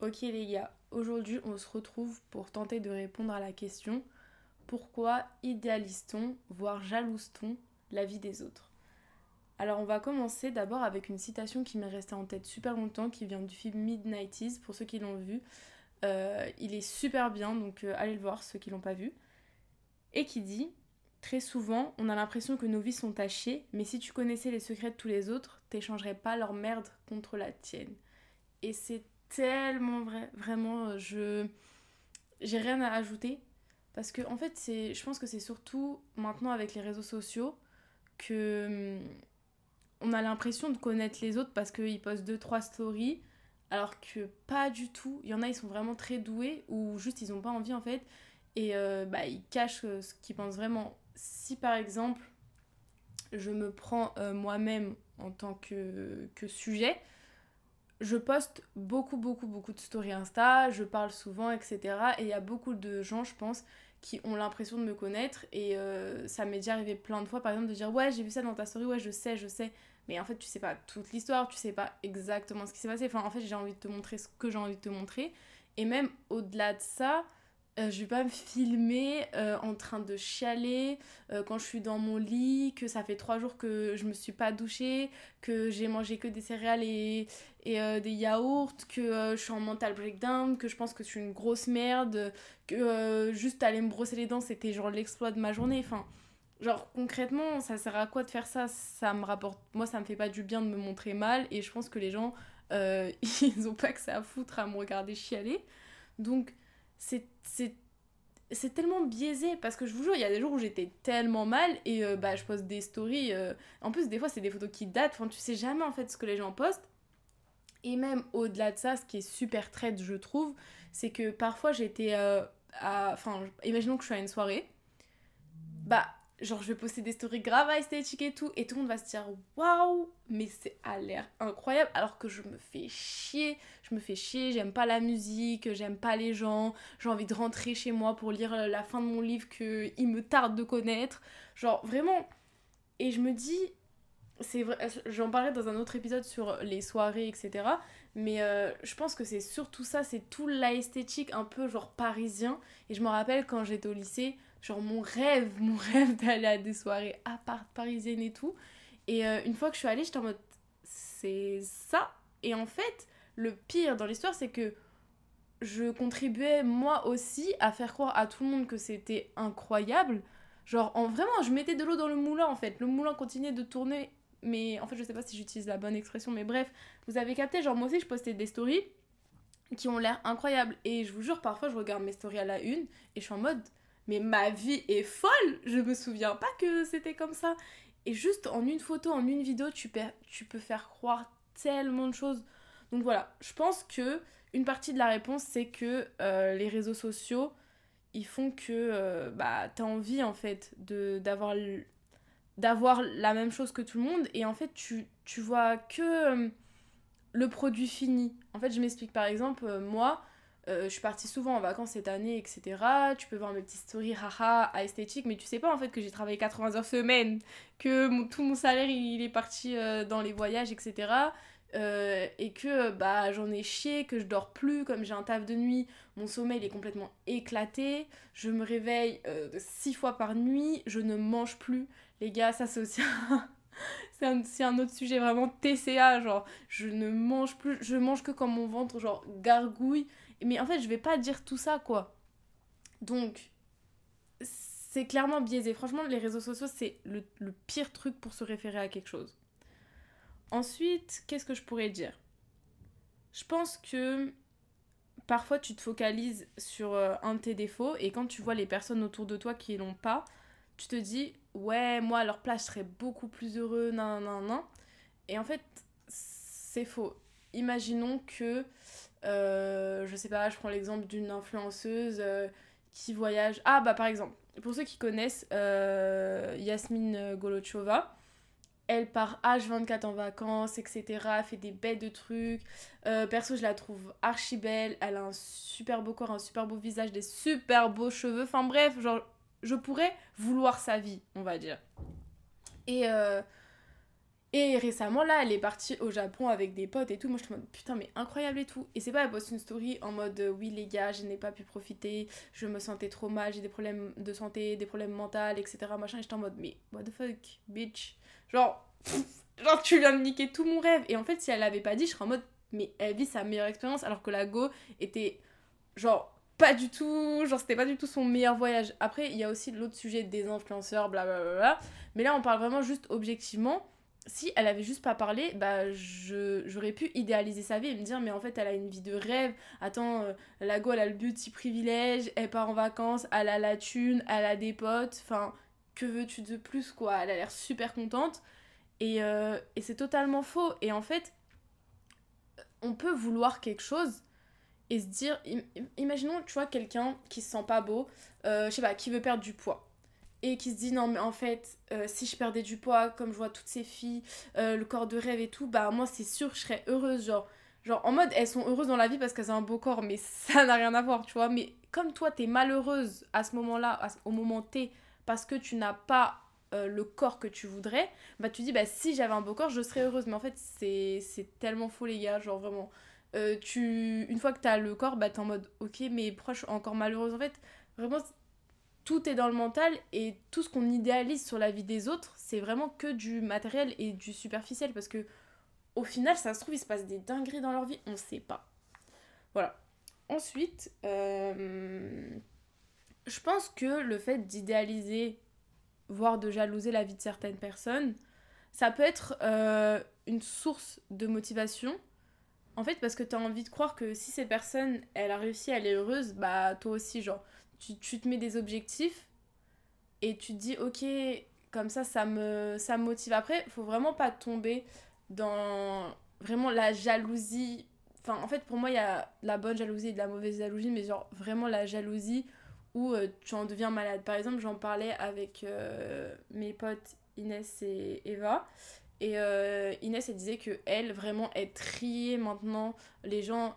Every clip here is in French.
Ok les gars, aujourd'hui on se retrouve pour tenter de répondre à la question pourquoi idéalise-t-on, voire jalouse-t-on la vie des autres? Alors on va commencer d'abord avec une citation qui m'est restée en tête super longtemps, qui vient du film Midnighties, pour ceux qui l'ont vu. Euh, il est super bien, donc euh, allez le voir ceux qui l'ont pas vu. Et qui dit Très souvent, on a l'impression que nos vies sont tachées, mais si tu connaissais les secrets de tous les autres, t'échangerais pas leur merde contre la tienne. Et c'est tellement vrai, vraiment, euh, je j'ai rien à ajouter parce que en fait, c'est je pense que c'est surtout maintenant avec les réseaux sociaux que hum, on a l'impression de connaître les autres parce qu'ils postent deux trois stories alors que pas du tout. Il y en a ils sont vraiment très doués ou juste ils ont pas envie en fait et euh, bah ils cachent euh, ce qu'ils pensent vraiment. Si par exemple, je me prends moi-même en tant que, que sujet, je poste beaucoup, beaucoup, beaucoup de stories Insta, je parle souvent, etc. Et il y a beaucoup de gens, je pense, qui ont l'impression de me connaître. Et euh, ça m'est déjà arrivé plein de fois, par exemple, de dire Ouais, j'ai vu ça dans ta story, ouais, je sais, je sais. Mais en fait, tu sais pas toute l'histoire, tu sais pas exactement ce qui s'est passé. Enfin, en fait, j'ai envie de te montrer ce que j'ai envie de te montrer. Et même au-delà de ça, euh, je vais pas me filmer euh, en train de chialer euh, quand je suis dans mon lit, que ça fait trois jours que je me suis pas douchée, que j'ai mangé que des céréales et, et des yaourts, que je suis en mental breakdown, que je pense que je suis une grosse merde, que juste aller me brosser les dents c'était genre l'exploit de ma journée. Enfin, genre concrètement, ça sert à quoi de faire ça? Ça me rapporte. Moi, ça me fait pas du bien de me montrer mal et je pense que les gens, ils ont pas que ça à foutre à me regarder chialer. Donc c'est c'est tellement biaisé parce que je vous jure, il y a des jours où j'étais tellement mal et euh, bah je poste des stories. Euh, en plus, des fois, c'est des photos qui datent. Enfin, tu sais jamais en fait ce que les gens postent. Et même au-delà de ça, ce qui est super traite, je trouve, c'est que parfois j'étais euh, à. Enfin, imaginons que je suis à une soirée. Bah, genre je vais poster des stories graves esthétiques et tout et tout le monde va se dire waouh mais c'est à l'air incroyable alors que je me fais chier je me fais chier j'aime pas la musique j'aime pas les gens j'ai envie de rentrer chez moi pour lire la fin de mon livre que il me tarde de connaître. Genre vraiment et je me dis c'est vrai j'en parlais dans un autre épisode sur les soirées etc mais euh, je pense que c'est surtout ça c'est tout l'esthétique un peu genre parisien et je me rappelle quand j'étais au lycée genre mon rêve, mon rêve d'aller à des soirées à part parisiennes et tout. Et euh, une fois que je suis allée, j'étais en mode c'est ça. Et en fait, le pire dans l'histoire, c'est que je contribuais moi aussi à faire croire à tout le monde que c'était incroyable. Genre, en vraiment, je mettais de l'eau dans le moulin en fait. Le moulin continuait de tourner. Mais en fait, je sais pas si j'utilise la bonne expression, mais bref, vous avez capté. Genre, moi aussi, je postais des stories qui ont l'air incroyables. Et je vous jure, parfois, je regarde mes stories à la une et je suis en mode mais ma vie est folle, je me souviens pas que c'était comme ça. Et juste en une photo, en une vidéo, tu, peux faire croire tellement de choses. Donc voilà, je pense que une partie de la réponse, c'est que euh, les réseaux sociaux, ils font que euh, bah, tu as envie en fait d'avoir d'avoir la même chose que tout le monde et en fait tu, tu vois que euh, le produit fini. En fait, je m'explique par exemple, moi, euh, je suis partie souvent en vacances cette année, etc. Tu peux voir mes petites stories haha à esthétique, mais tu sais pas en fait que j'ai travaillé 80 heures semaine, que tout mon salaire il, est parti euh, dans les voyages, etc. Euh, et que bah j'en ai chié, que je dors plus, comme j'ai un taf de nuit, mon sommeil est complètement éclaté, je me réveille 6 fois par nuit, je ne mange plus. Les gars, ça c'est aussi c'est un, un, autre sujet vraiment TCA, genre je ne mange plus, je mange que quand mon ventre genre gargouille mais en fait, je vais pas dire tout ça, quoi. Donc, c'est clairement biaisé. Franchement, les réseaux sociaux, c'est le, pire truc pour se référer à quelque chose. Ensuite, qu'est-ce que je pourrais dire? Je pense que parfois tu te focalises sur euh, un de tes défauts et quand tu vois les personnes autour de toi qui l'ont pas, tu te dis ouais, moi à leur place, je serais beaucoup plus heureux, non, non, non. Et en fait, c'est faux. Imaginons que euh, je sais pas, je prends l'exemple d'une influenceuse euh, qui voyage. Ah, bah par exemple, pour ceux qui connaissent euh, Yasmine Golochova, elle part H24 en vacances, etc. fait des bêtes de trucs. perso, je la trouve archi belle. Elle a un super beau corps, un super beau visage, des super beaux cheveux. Enfin bref, genre, je pourrais vouloir sa vie, on va dire. Et Et récemment, là, elle est partie au Japon avec des potes et tout. Moi, je suis en mode putain, mais incroyable et tout. Et c'est pas, elle poste une story en mode euh, oui, les gars, je n'ai pas pu profiter, je me sentais trop mal, j'ai des problèmes de santé, des problèmes mentaux, etc. Machin. Et j'étais en mode, mais what the fuck, bitch. Genre, genre, tu viens de niquer tout mon rêve. Et en fait, si elle l'avait pas dit, je serais en mode, mais elle vit sa meilleure expérience alors que la Go était genre pas du tout, genre c'était pas du tout son meilleur voyage. Après, il y a aussi l'autre sujet des influenceurs, blablabla. Mais là, on parle vraiment juste objectivement si elle avait juste pas parlé, bah j'aurais pu idéaliser sa vie et me dire mais en fait elle a une vie de rêve. Attends, euh, la go elle a le beauty privilège, elle part en vacances, elle a la thune, elle a des potes, enfin que veux-tu de plus quoi? Elle a l'air super contente et, euh, et c'est totalement faux. Et en fait, on peut vouloir quelque chose et se dire, imaginons tu vois quelqu'un qui se sent pas beau, euh, je sais pas, qui veut perdre du poids et qui se dit non mais en fait euh, si je perdais du poids comme je vois toutes ces filles euh, le corps de rêve et tout bah moi c'est sûr je serais heureuse genre. Genre en mode elles sont heureuses dans la vie parce qu'elles ont un beau corps mais ça n'a rien à voir tu vois. Mais comme toi t'es malheureuse à ce moment là au moment T parce que tu n'as pas euh, le corps que tu voudrais bah tu dis bah si j'avais un beau corps je serais heureuse. Mais en fait c'est tellement faux les gars genre vraiment. Tu une fois que t'as le corps bah t'es en mode ok mais suis encore malheureuse. En fait vraiment tout est dans le mental et tout ce qu'on idéalise sur la vie des autres, c'est vraiment que du matériel et du superficiel parce que au final, ça se trouve, il se passe des dingueries dans leur vie, on sait pas. Voilà. Ensuite, euh, je pense que le fait d'idéaliser, voire de jalouser la vie de certaines personnes, ça peut être euh, une source de motivation. En fait, parce que tu as envie de croire que si cette personne, elle a réussi, elle est heureuse, bah toi aussi, genre, tu, te mets des objectifs et tu te dis, ok, comme ça, ça me, ça motive. Après, faut vraiment pas tomber dans vraiment la jalousie. Enfin, en fait, pour moi, il y a la bonne jalousie et de la mauvaise jalousie, mais genre vraiment la jalousie où euh, tu en deviens malade. Par exemple, j'en parlais avec euh, mes potes Inès et Eva. Et euh, Inès, elle disait que elle, vraiment, elle triait maintenant les gens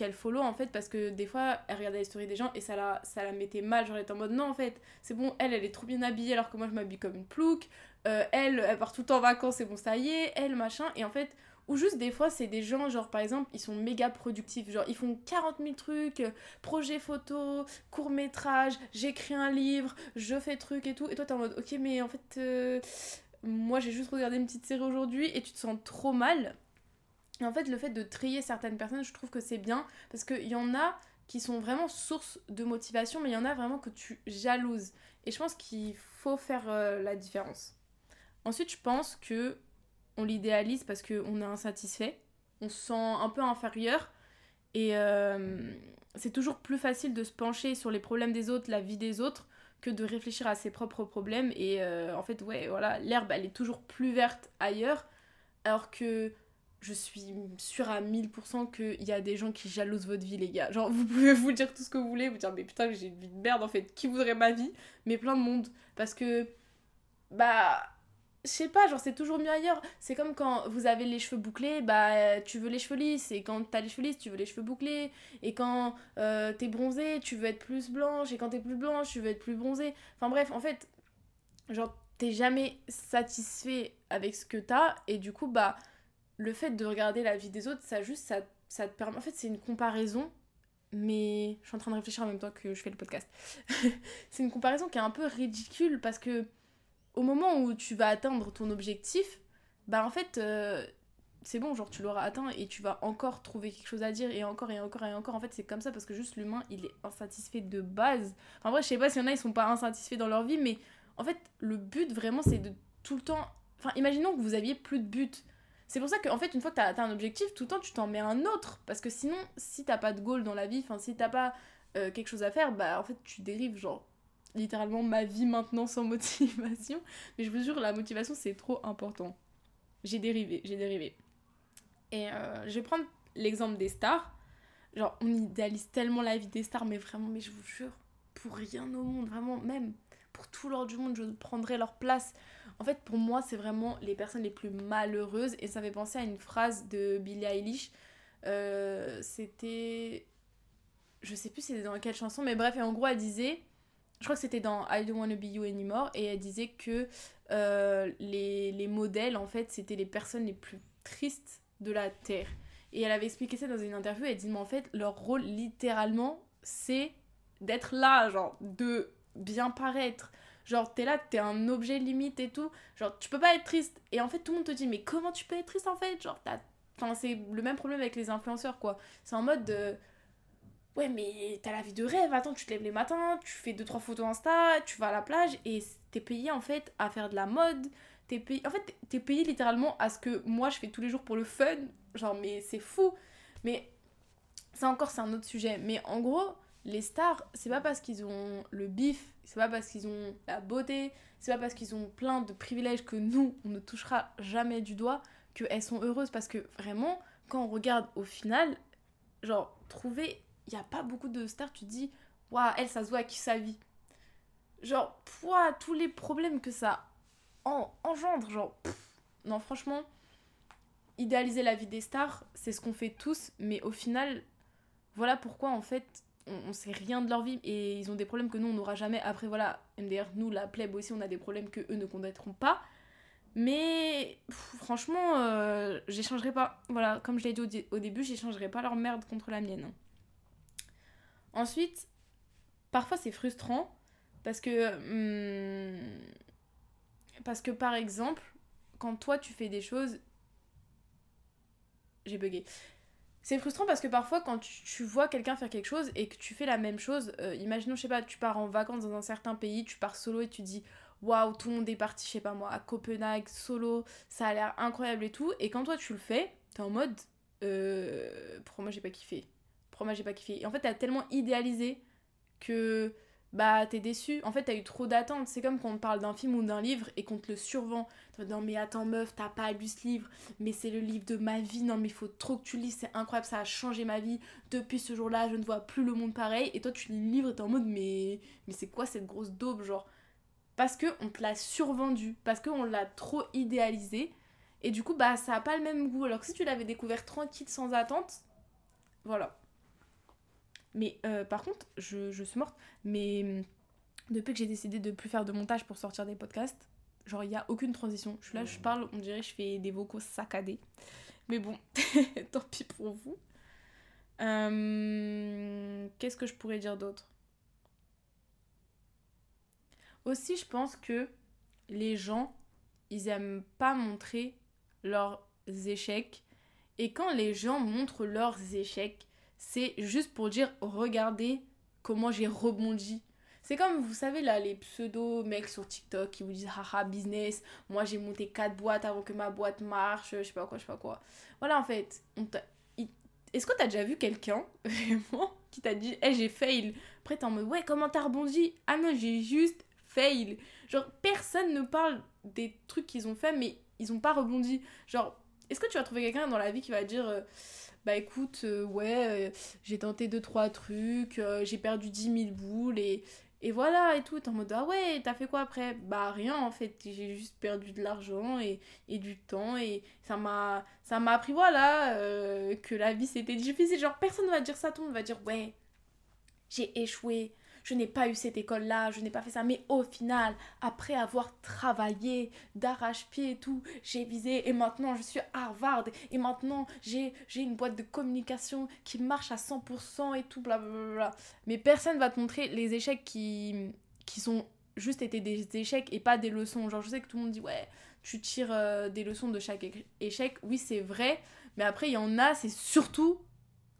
qu'elle follow en fait parce que des fois elle regardait les stories des gens et ça la, ça la mettait mal genre elle était en mode non en fait c'est bon elle elle est trop bien habillée alors que moi je m'habille comme une plouque. Euh, elle elle part tout le temps en vacances c'est bon ça y est elle machin. Et en fait ou juste des fois c'est des gens genre par exemple ils sont méga productifs. Genre ils font 40 000 trucs projet photo court métrage j'écris un livre je fais truc et tout. Et toi t'es en mode ok mais en fait euh, moi j'ai juste regardé une petite série aujourd'hui et tu te sens trop mal et en fait, le fait de trier certaines personnes, je trouve que c'est bien parce qu'il y en a qui sont vraiment source de motivation, mais il y en a vraiment que tu jalouses. Et je pense qu'il faut faire euh, la différence. Ensuite, je pense que on l'idéalise parce qu'on est insatisfait, on se sent un peu inférieur et euh, c'est toujours plus facile de se pencher sur les problèmes des autres, la vie des autres, que de réfléchir à ses propres problèmes. Et euh, en fait, ouais, voilà, l'herbe, elle est toujours plus verte ailleurs, alors que je suis sûre à 1000% qu'il y a des gens qui jalousent votre vie, les gars. Genre, vous pouvez vous dire tout ce que vous voulez, vous dire, mais putain, j'ai une vie de merde en fait, qui voudrait ma vie? Mais plein de monde. Parce que, bah, je sais pas, genre, c'est toujours mieux ailleurs. C'est comme quand vous avez les cheveux bouclés, bah, tu veux les cheveux lisses. Et quand t'as les cheveux lisses, tu veux les cheveux bouclés. Et quand euh, t'es bronzée, tu veux être plus blanche. Et quand t'es plus blanche, tu veux être plus bronzée. Enfin bref, en fait, genre, t'es jamais satisfait avec ce que t'as. Et du coup, bah le fait de regarder la vie des autres, ça juste, ça, ça te permet... En fait, c'est une comparaison, mais je suis en train de réfléchir en même temps que je fais le podcast. c'est une comparaison qui est un peu ridicule parce que au moment où tu vas atteindre ton objectif, bah en fait, euh, c'est bon, genre tu l'auras atteint et tu vas encore trouver quelque chose à dire et encore et encore et encore. En fait, c'est comme ça parce que juste l'humain, il est insatisfait de base. Enfin, vrai, je sais pas s'il y en a, ils sont pas insatisfaits dans leur vie, mais en fait, le but vraiment, c'est de tout le temps. Enfin, imaginons que vous aviez plus de but. C'est pour ça qu'en fait, une fois que tu as, un objectif, tout le temps, tu t'en mets un autre. Parce que sinon, si t'as pas de goal dans la vie, enfin, si t'as pas euh, quelque chose à faire, bah en fait, tu dérives, genre, littéralement ma vie maintenant sans motivation. Mais je vous jure, la motivation, c'est trop important. J'ai dérivé, j'ai dérivé. Et euh, je vais prendre l'exemple des stars. Genre, on idéalise tellement la vie des stars, mais vraiment, mais je vous jure, pour rien au monde, vraiment, même pour tout l'or du monde, je prendrais leur place. En fait, pour moi, c'est vraiment les personnes les plus malheureuses. Et ça fait penser à une phrase de Billie Eilish. Euh, c'était. Je sais plus c'était dans quelle chanson, mais bref, et en gros, elle disait je crois que c'était dans I Don't Wanna Be You Anymore, et elle disait que euh, les, les modèles, en fait, c'était les personnes les plus tristes de la Terre. Et elle avait expliqué ça dans une interview, elle dit, mais en fait, leur rôle, littéralement, c'est d'être là, genre, de bien paraître. Genre, t'es là, t'es un objet limite et tout. Genre, tu peux pas être triste. Et en fait, tout le monde te dit, mais comment tu peux être triste en fait? Genre, t'as. Enfin, c'est le même problème avec les influenceurs, quoi. C'est en mode de. Ouais, mais t'as la vie de rêve. Attends, tu te lèves les matins, tu fais 2-3 photos Insta, tu vas à la plage et t'es payé en fait à faire de la mode. T'es payé. En fait, t'es payé littéralement à ce que moi je fais tous les jours pour le fun. Genre, mais c'est fou. Mais ça encore, c'est un autre sujet. Mais en gros, les stars, c'est pas parce qu'ils ont le bif, c'est pas parce qu'ils ont la beauté, c'est pas parce qu'ils ont plein de privilèges que nous, on ne touchera jamais du doigt, qu'elles sont heureuses. Parce que vraiment, quand on regarde au final, genre, trouver, il n'y a pas beaucoup de stars, tu te dis, waouh, elle, ça se voit à qui sa vie. Genre, pouah, tous les problèmes que ça en, engendre, genre, non, franchement, idéaliser la vie des stars, c'est ce qu'on fait tous, mais au final, voilà pourquoi en fait on, sait rien de leur vie et ils ont des problèmes que nous on n'aura jamais. Après voilà, MDR, nous la plèbe aussi, on a des problèmes que eux ne connaîtront pas. Mais franchement, euh, j'échangerai pas. Voilà, comme je l'ai dit au, début, j'échangerai pas leur merde contre la mienne. Ensuite, parfois c'est frustrant parce que. Hmm, parce que par exemple, quand toi tu fais des choses. J'ai bugué. C'est frustrant parce que parfois, quand tu, vois quelqu'un faire quelque chose et que tu fais la même chose, euh, imaginons, je sais pas, tu pars en vacances dans un certain pays, tu pars solo et tu dis waouh, tout le monde est parti, je sais pas moi, à Copenhague, solo, ça a l'air incroyable et tout. Et quand toi tu le fais, t'es en mode euh, pourquoi moi j'ai pas kiffé Pourquoi moi j'ai pas kiffé Et en fait, t'as tellement idéalisé que bah t'es déçu. En fait, t'as eu trop d'attentes. C'est comme quand on parle d'un film ou d'un livre et qu'on te le survend. Non, mais attends, meuf, t'as pas lu ce livre, mais c'est le livre de ma vie. Non, mais faut trop que tu lises, c'est incroyable, ça a changé ma vie. Depuis ce jour-là, je ne vois plus le monde pareil. Et toi, tu lis le livre et t'es en mode, mais, mais c'est quoi cette grosse daube, genre? Parce que on te l'a survendu, parce qu'on l'a trop idéalisé. Et du coup, bah, ça a pas le même goût. Alors que si tu l'avais découvert tranquille, sans attente, voilà. Mais euh, par contre, je, je, suis morte. Mais hum, depuis que j'ai décidé de plus faire de montage pour sortir des podcasts, genre il n'y a aucune transition. Je suis là, je parle, on dirait que je fais des vocaux saccadés. Mais bon, tant pis pour vous. Hum, qu'est-ce que je pourrais dire d'autre? Aussi, je pense que les gens, ils aiment pas montrer leurs échecs. Et quand les gens montrent leurs échecs, c'est juste pour dire regardez comment j'ai rebondi. C'est comme, vous savez, là, les pseudo mecs sur TikTok qui vous disent haha business, moi j'ai monté 4 boîtes avant que ma boîte marche, je sais pas quoi, je sais pas quoi. Voilà, en fait, est-ce que t'as déjà vu quelqu'un, vraiment, qui t'a dit, hey, j'ai fail? Après, t'es en mode, ouais, comment t'as rebondi? Ah non, j'ai juste fail. Genre, personne ne parle des trucs qu'ils ont fait, mais ils ont pas rebondi. Genre, est-ce que tu vas trouver quelqu'un dans la vie qui va dire. Bah écoute, euh, ouais, euh, j'ai tenté deux trois trucs, euh, j'ai perdu 10 000 boules et, et voilà et tout. T'es en mode, ah ouais, t'as fait quoi après? Bah rien en fait, j'ai juste perdu de l'argent et, et, du temps et ça m'a appris, voilà, que la vie c'était difficile. Genre personne ne va dire ça, tout le monde va dire, ouais, j'ai échoué, je n'ai pas eu cette école-là, je n'ai pas fait ça. Mais au final, après avoir travaillé d'arrache-pied et tout, j'ai visé et maintenant je suis Harvard et maintenant j'ai une boîte de communication qui marche à 100% et tout, blablabla. Mais personne va te montrer les échecs qui, qui sont juste été des échecs et pas des leçons. Genre, je sais que tout le monde dit, ouais, tu tires euh, des leçons de chaque échec. Oui, c'est vrai. Mais après, il y en a, c'est surtout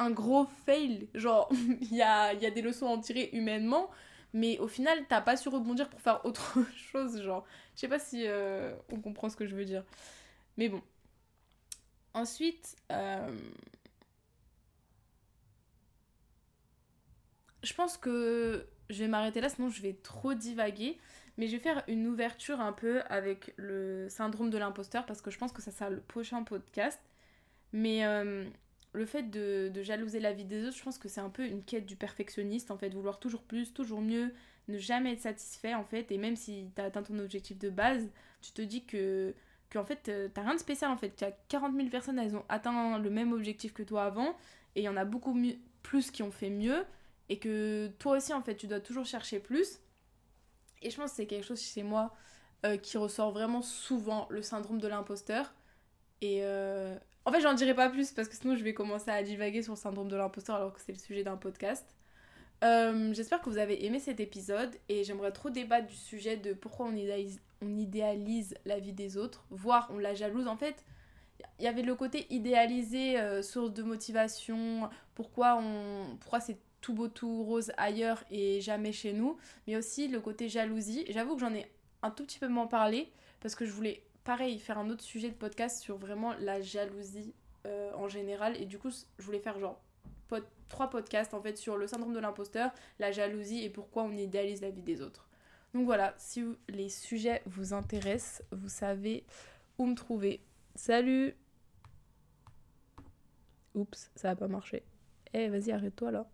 un gros fail. Genre, il y a, y a des leçons à en tirer humainement, mais au final, t'as pas su rebondir pour faire autre chose. Genre, je sais pas si euh, on comprend ce que je veux dire. Mais bon. Ensuite, euh, je pense que je vais m'arrêter là, sinon je vais trop divaguer. Mais je vais faire une ouverture un peu avec le syndrome de l'imposteur parce que je pense que ça sera le prochain podcast. Mais euh, le fait de, jalouser la vie des autres, je pense que c'est un peu une quête du perfectionniste, en fait, vouloir toujours plus, toujours mieux, ne jamais être satisfait, en fait, et même si tu as atteint ton objectif de base, tu te dis que, que en fait, euh, t'as rien de spécial, en fait. Tu as 40 000 personnes, elles ont atteint le même objectif que toi avant, et il y en a beaucoup plus qui ont fait mieux, et que toi aussi, en fait, tu dois toujours chercher plus. Et je pense que c'est quelque chose chez moi euh, qui ressort vraiment souvent, le syndrome de l'imposteur. Et euh, en fait, j'en dirai pas plus parce que sinon je vais commencer à divaguer sur le syndrome de l'imposteur alors que c'est le sujet d'un podcast. Euh, j'espère que vous avez aimé cet épisode et j'aimerais trop débattre du sujet de pourquoi on idéalise, on idéalise la vie des autres, voire on la jalouse. En fait, il y avait le côté idéalisé, source de motivation, pourquoi, pourquoi c'est tout beau, tout rose ailleurs et jamais chez nous, mais aussi le côté jalousie. J'avoue que j'en ai un tout petit peu m'en parler parce que je voulais, pareil, faire un autre sujet de podcast sur vraiment la jalousie euh, en général. Et du coup, je voulais faire genre trois podcasts en fait sur le syndrome de l'imposteur, la jalousie et pourquoi on idéalise la vie des autres. Donc voilà, si les sujets vous intéressent, vous savez où me trouver. Salut Oups, ça a pas marché. Eh, vas-y, arrête-toi là.